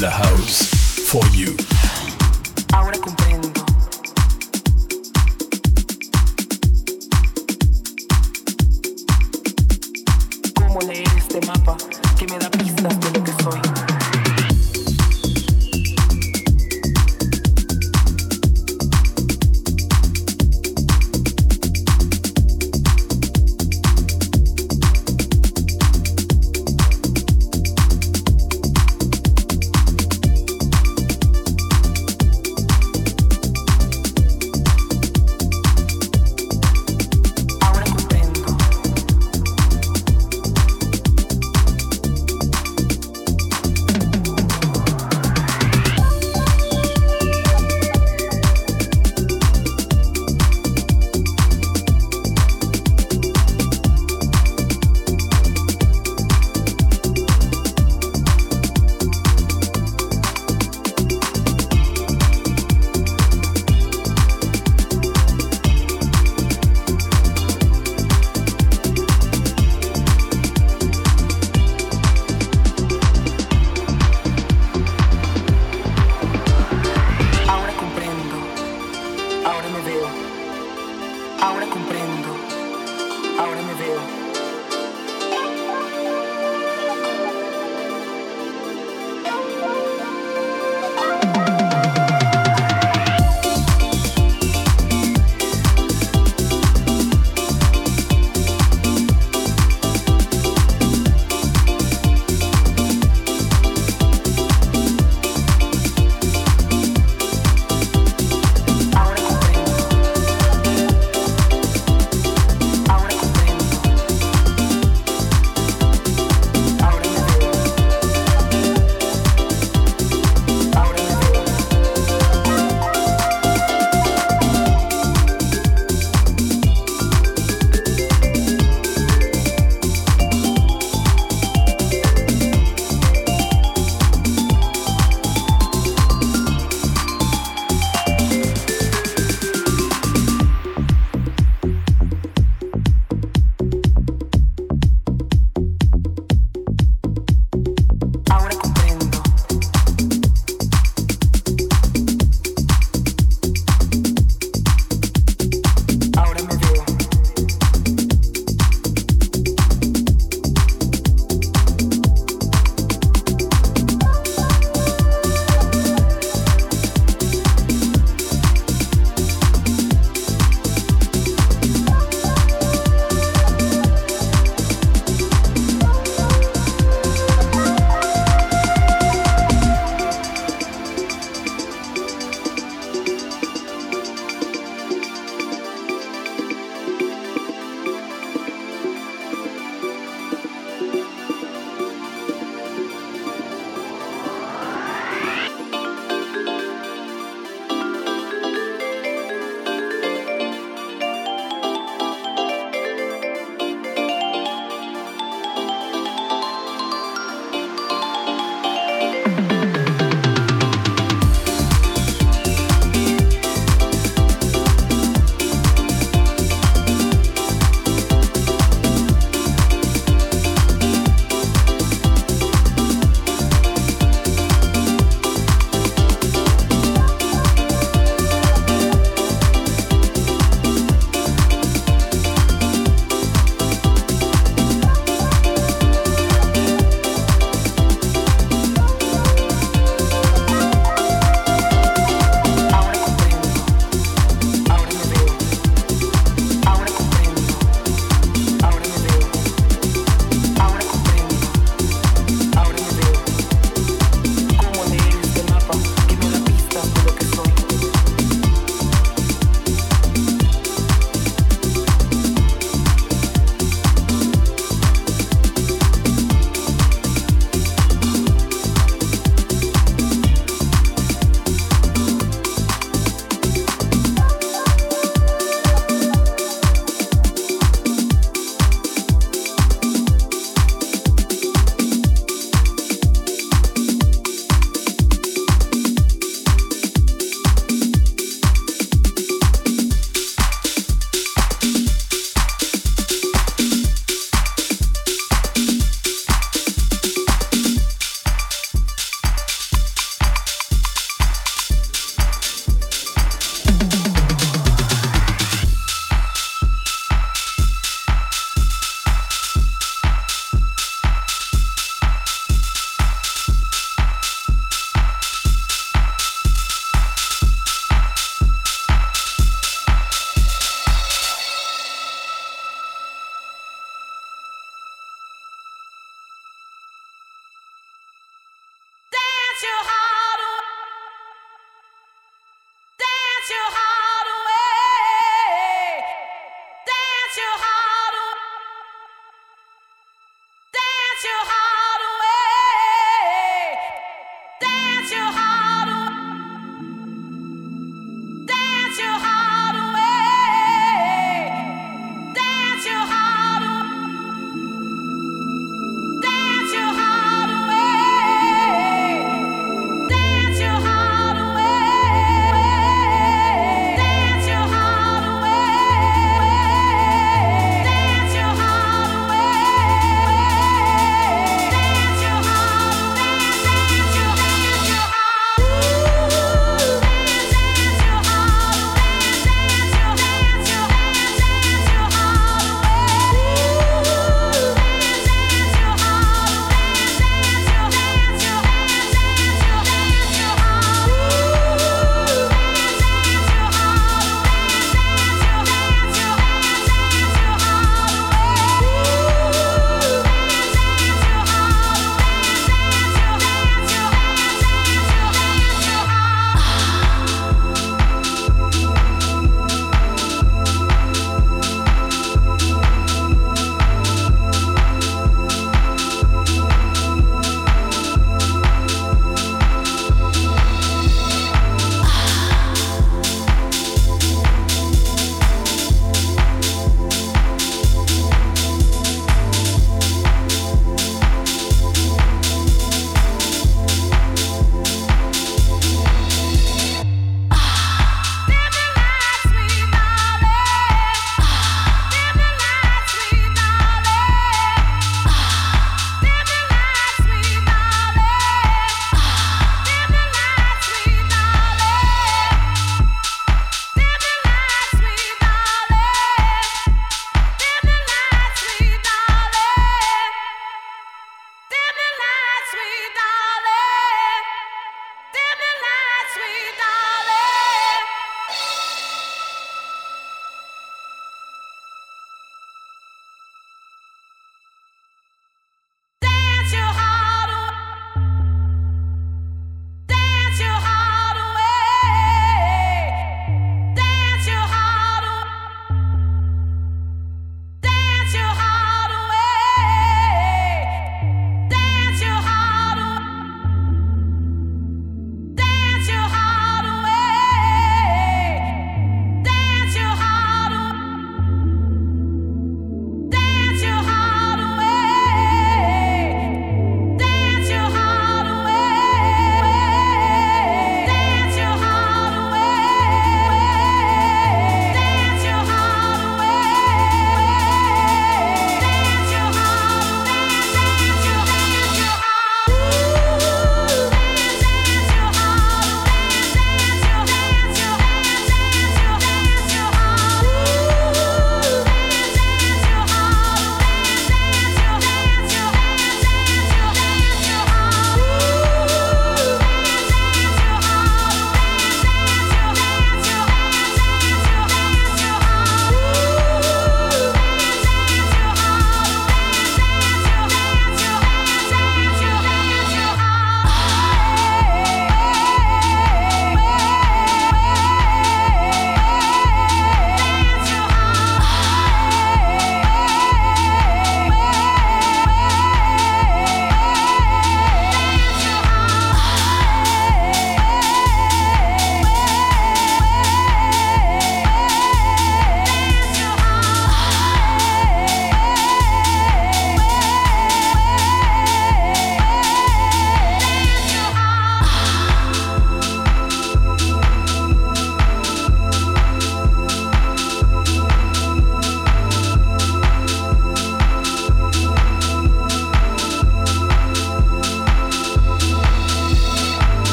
la house. For you. Ahora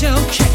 it's okay.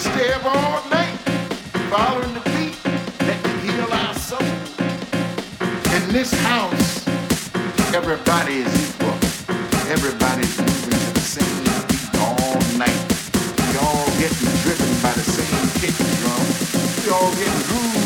stay up all night following the beat that can heal our soul. In this house, everybody is equal. Everybody's moving to the same beat all night. We all getting driven by the same kick drum. We all getting grooved.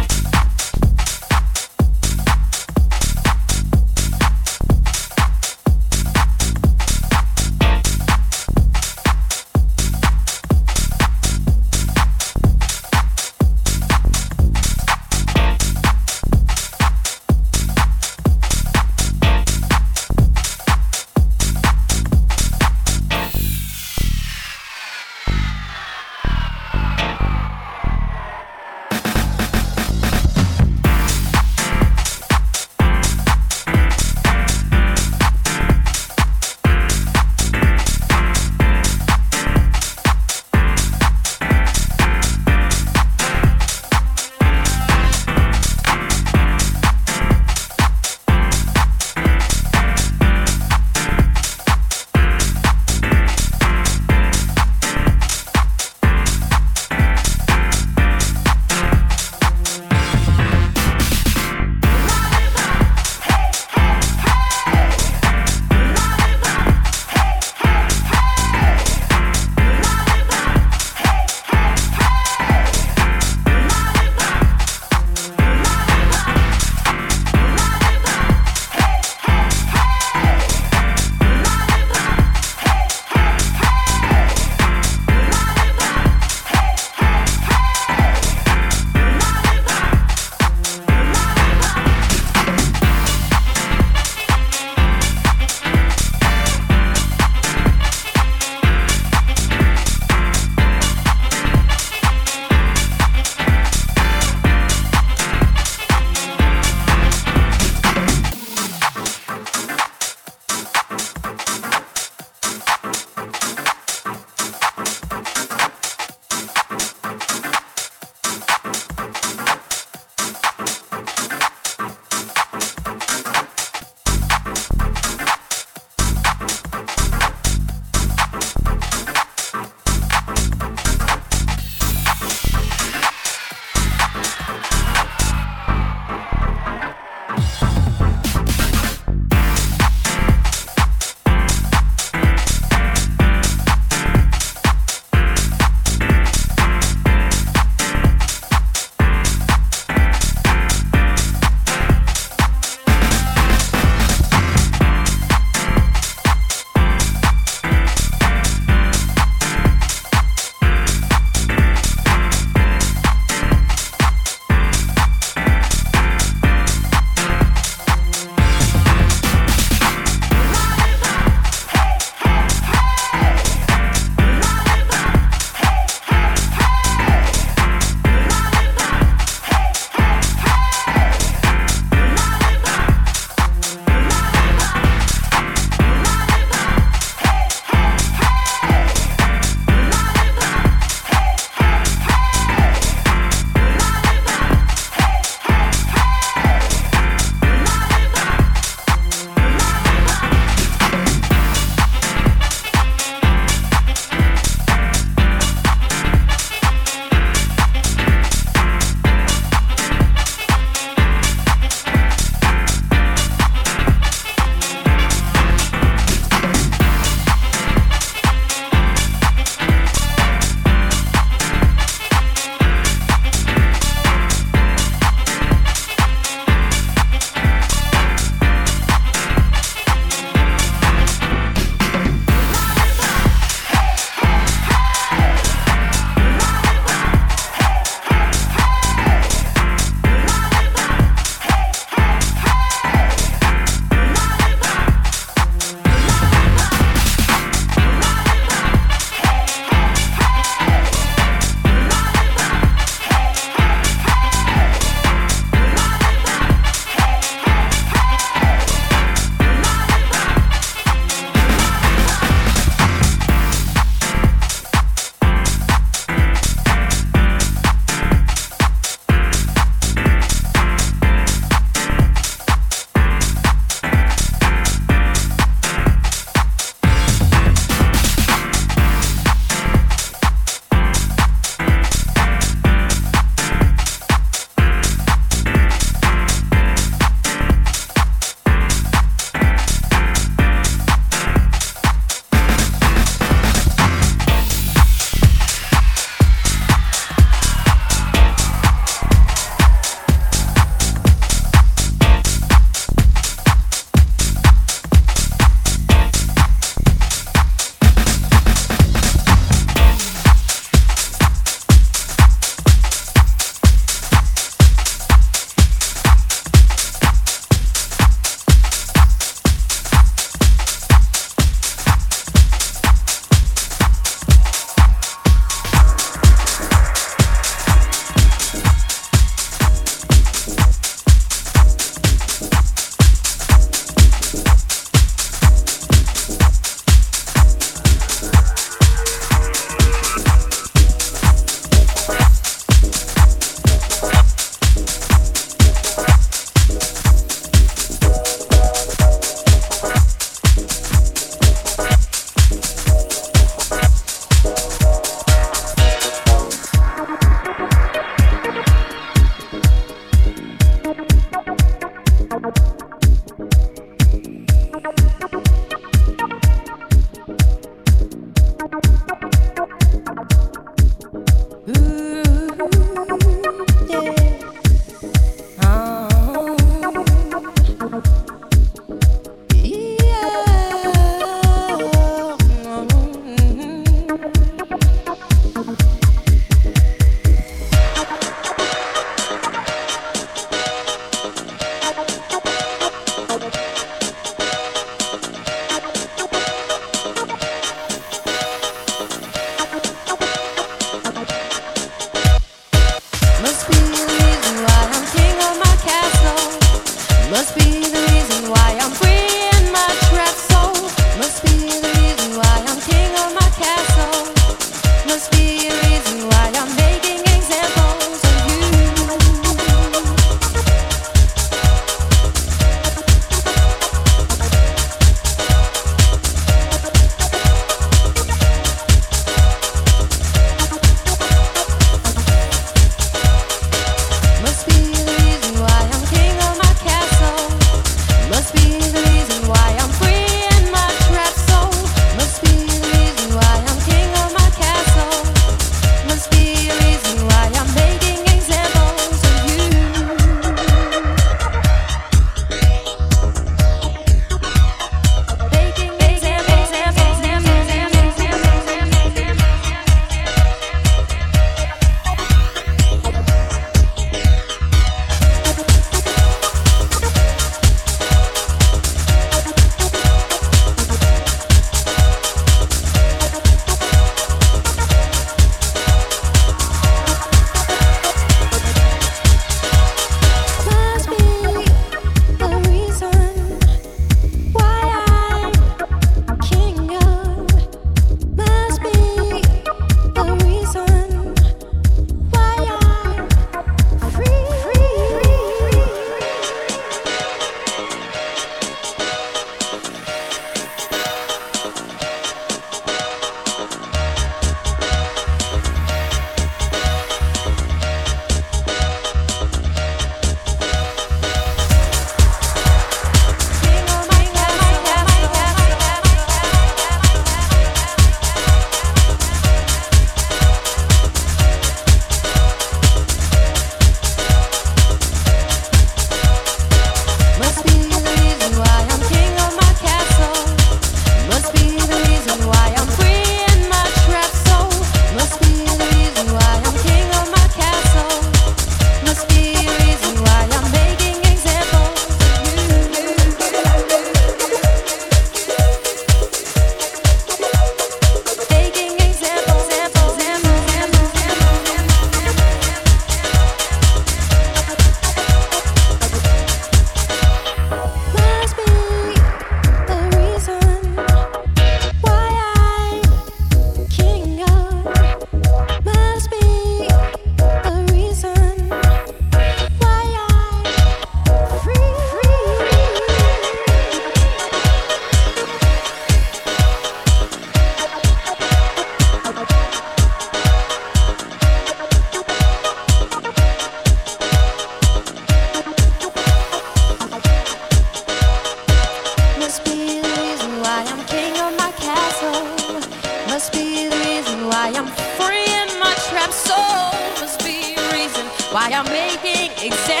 Exactly.